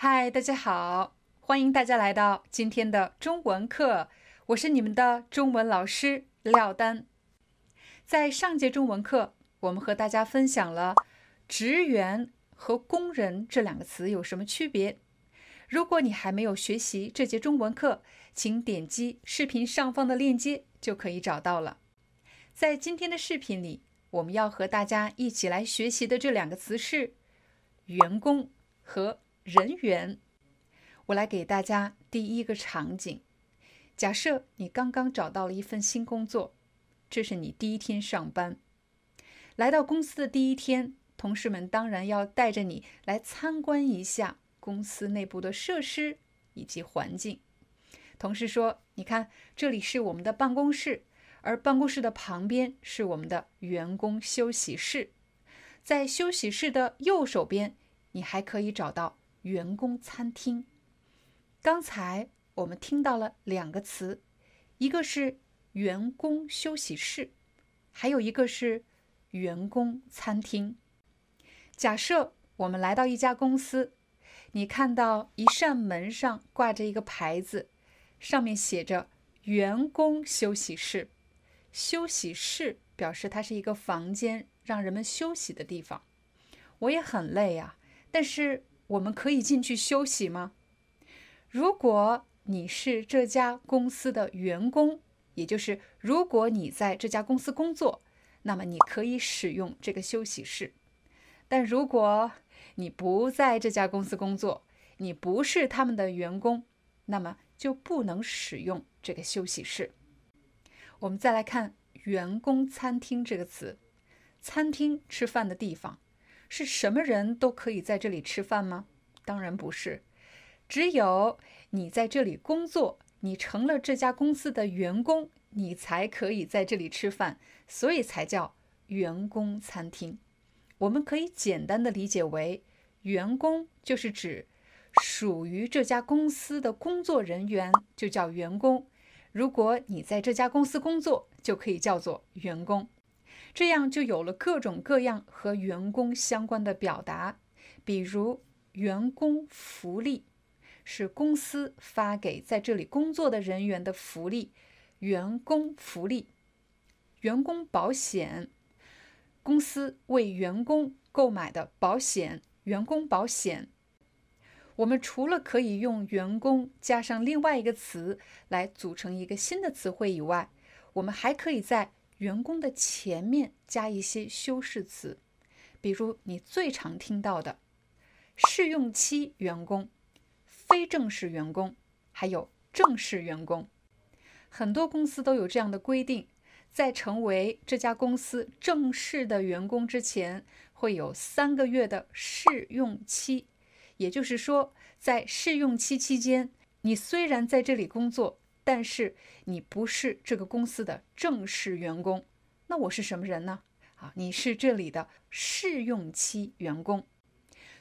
嗨，大家好，欢迎大家来到今天的中文课，我是你们的中文老师廖丹。在上节中文课，我们和大家分享了“职员”和“工人”这两个词有什么区别。如果你还没有学习这节中文课，请点击视频上方的链接就可以找到了。在今天的视频里，我们要和大家一起来学习的这两个词是“员工”和。人员，我来给大家第一个场景。假设你刚刚找到了一份新工作，这是你第一天上班。来到公司的第一天，同事们当然要带着你来参观一下公司内部的设施以及环境。同事说：“你看，这里是我们的办公室，而办公室的旁边是我们的员工休息室。在休息室的右手边，你还可以找到。”员工餐厅。刚才我们听到了两个词，一个是员工休息室，还有一个是员工餐厅。假设我们来到一家公司，你看到一扇门上挂着一个牌子，上面写着“员工休息室”。休息室表示它是一个房间，让人们休息的地方。我也很累啊，但是。我们可以进去休息吗？如果你是这家公司的员工，也就是如果你在这家公司工作，那么你可以使用这个休息室。但如果你不在这家公司工作，你不是他们的员工，那么就不能使用这个休息室。我们再来看“员工餐厅”这个词，餐厅吃饭的地方。是什么人都可以在这里吃饭吗？当然不是，只有你在这里工作，你成了这家公司的员工，你才可以在这里吃饭，所以才叫员工餐厅。我们可以简单的理解为，员工就是指属于这家公司的工作人员，就叫员工。如果你在这家公司工作，就可以叫做员工。这样就有了各种各样和员工相关的表达，比如员工福利是公司发给在这里工作的人员的福利，员工福利；员工保险，公司为员工购买的保险，员工保险。我们除了可以用员工加上另外一个词来组成一个新的词汇以外，我们还可以在。员工的前面加一些修饰词，比如你最常听到的试用期员工、非正式员工，还有正式员工。很多公司都有这样的规定，在成为这家公司正式的员工之前，会有三个月的试用期。也就是说，在试用期期间，你虽然在这里工作。但是你不是这个公司的正式员工，那我是什么人呢？啊，你是这里的试用期员工。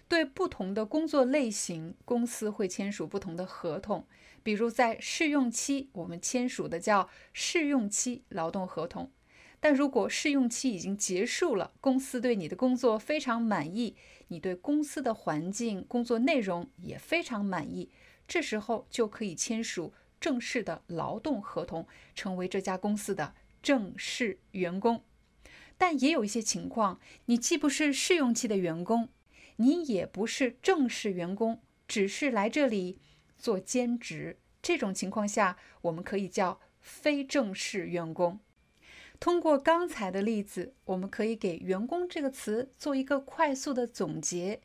对不同的工作类型，公司会签署不同的合同。比如在试用期，我们签署的叫试用期劳动合同。但如果试用期已经结束了，公司对你的工作非常满意，你对公司的环境、工作内容也非常满意，这时候就可以签署。正式的劳动合同，成为这家公司的正式员工。但也有一些情况，你既不是试用期的员工，你也不是正式员工，只是来这里做兼职。这种情况下，我们可以叫非正式员工。通过刚才的例子，我们可以给“员工”这个词做一个快速的总结：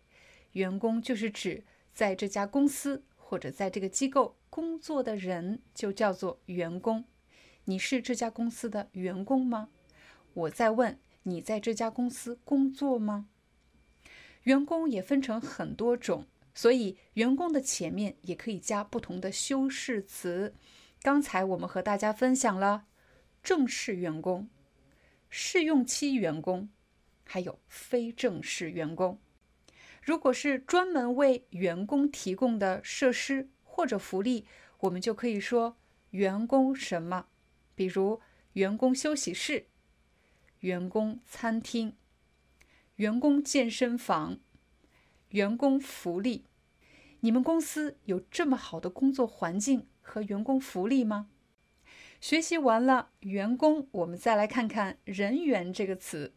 员工就是指在这家公司或者在这个机构。工作的人就叫做员工。你是这家公司的员工吗？我在问你在这家公司工作吗？员工也分成很多种，所以员工的前面也可以加不同的修饰词。刚才我们和大家分享了正式员工、试用期员工，还有非正式员工。如果是专门为员工提供的设施或者福利，我们就可以说员工什么，比如员工休息室、员工餐厅、员工健身房。员工福利，你们公司有这么好的工作环境和员工福利吗？学习完了员工，我们再来看看人员这个词。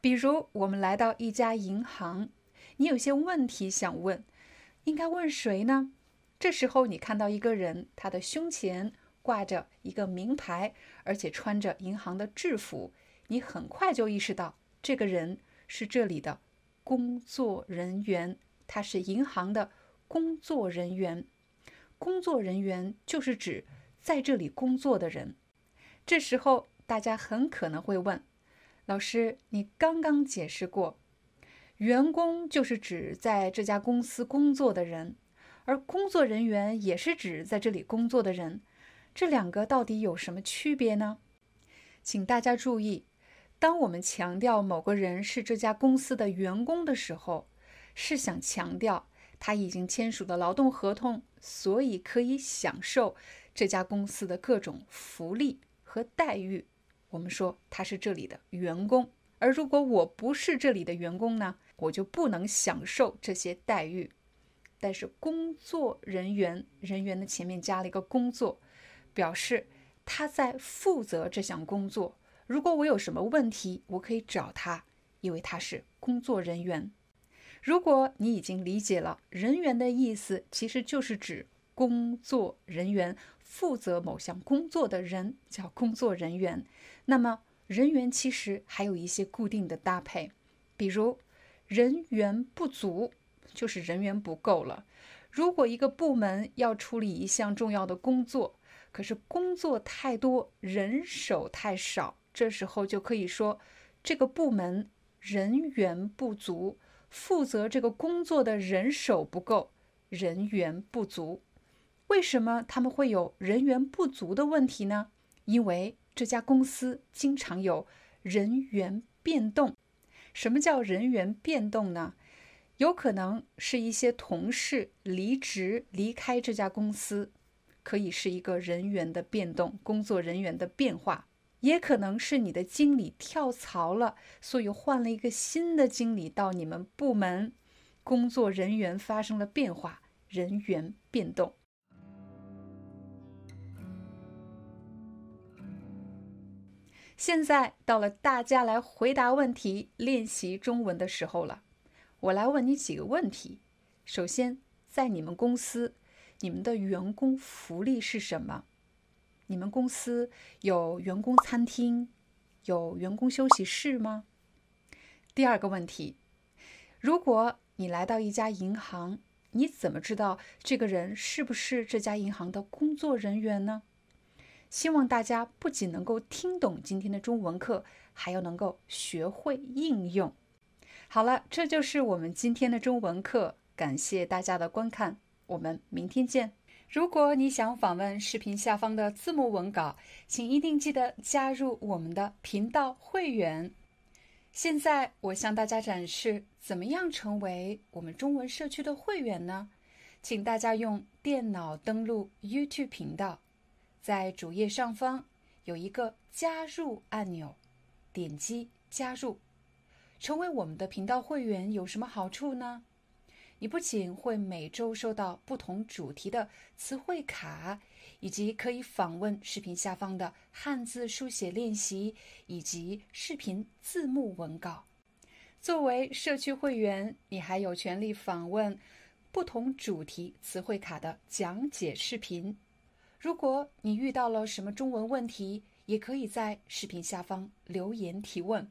比如，我们来到一家银行，你有些问题想问，应该问谁呢？这时候你看到一个人，他的胸前挂着一个名牌，而且穿着银行的制服，你很快就意识到这个人是这里的。工作人员，他是银行的工作人员。工作人员就是指在这里工作的人。这时候，大家很可能会问：“老师，你刚刚解释过，员工就是指在这家公司工作的人，而工作人员也是指在这里工作的人。这两个到底有什么区别呢？”请大家注意。当我们强调某个人是这家公司的员工的时候，是想强调他已经签署了劳动合同，所以可以享受这家公司的各种福利和待遇。我们说他是这里的员工，而如果我不是这里的员工呢，我就不能享受这些待遇。但是工作人员，人员的前面加了一个工作，表示他在负责这项工作。如果我有什么问题，我可以找他，因为他是工作人员。如果你已经理解了“人员”的意思，其实就是指工作人员，负责某项工作的人叫工作人员。那么，人员其实还有一些固定的搭配，比如人员不足，就是人员不够了。如果一个部门要处理一项重要的工作，可是工作太多，人手太少。这时候就可以说，这个部门人员不足，负责这个工作的人手不够，人员不足。为什么他们会有人员不足的问题呢？因为这家公司经常有人员变动。什么叫人员变动呢？有可能是一些同事离职离开这家公司，可以是一个人员的变动，工作人员的变化。也可能是你的经理跳槽了，所以换了一个新的经理到你们部门，工作人员发生了变化，人员变动。现在到了大家来回答问题、练习中文的时候了。我来问你几个问题。首先，在你们公司，你们的员工福利是什么？你们公司有员工餐厅、有员工休息室吗？第二个问题，如果你来到一家银行，你怎么知道这个人是不是这家银行的工作人员呢？希望大家不仅能够听懂今天的中文课，还要能够学会应用。好了，这就是我们今天的中文课，感谢大家的观看，我们明天见。如果你想访问视频下方的字幕文稿，请一定记得加入我们的频道会员。现在我向大家展示怎么样成为我们中文社区的会员呢？请大家用电脑登录 YouTube 频道，在主页上方有一个加入按钮，点击加入，成为我们的频道会员有什么好处呢？你不仅会每周收到不同主题的词汇卡，以及可以访问视频下方的汉字书写练习以及视频字幕文稿。作为社区会员，你还有权利访问不同主题词汇卡的讲解视频。如果你遇到了什么中文问题，也可以在视频下方留言提问。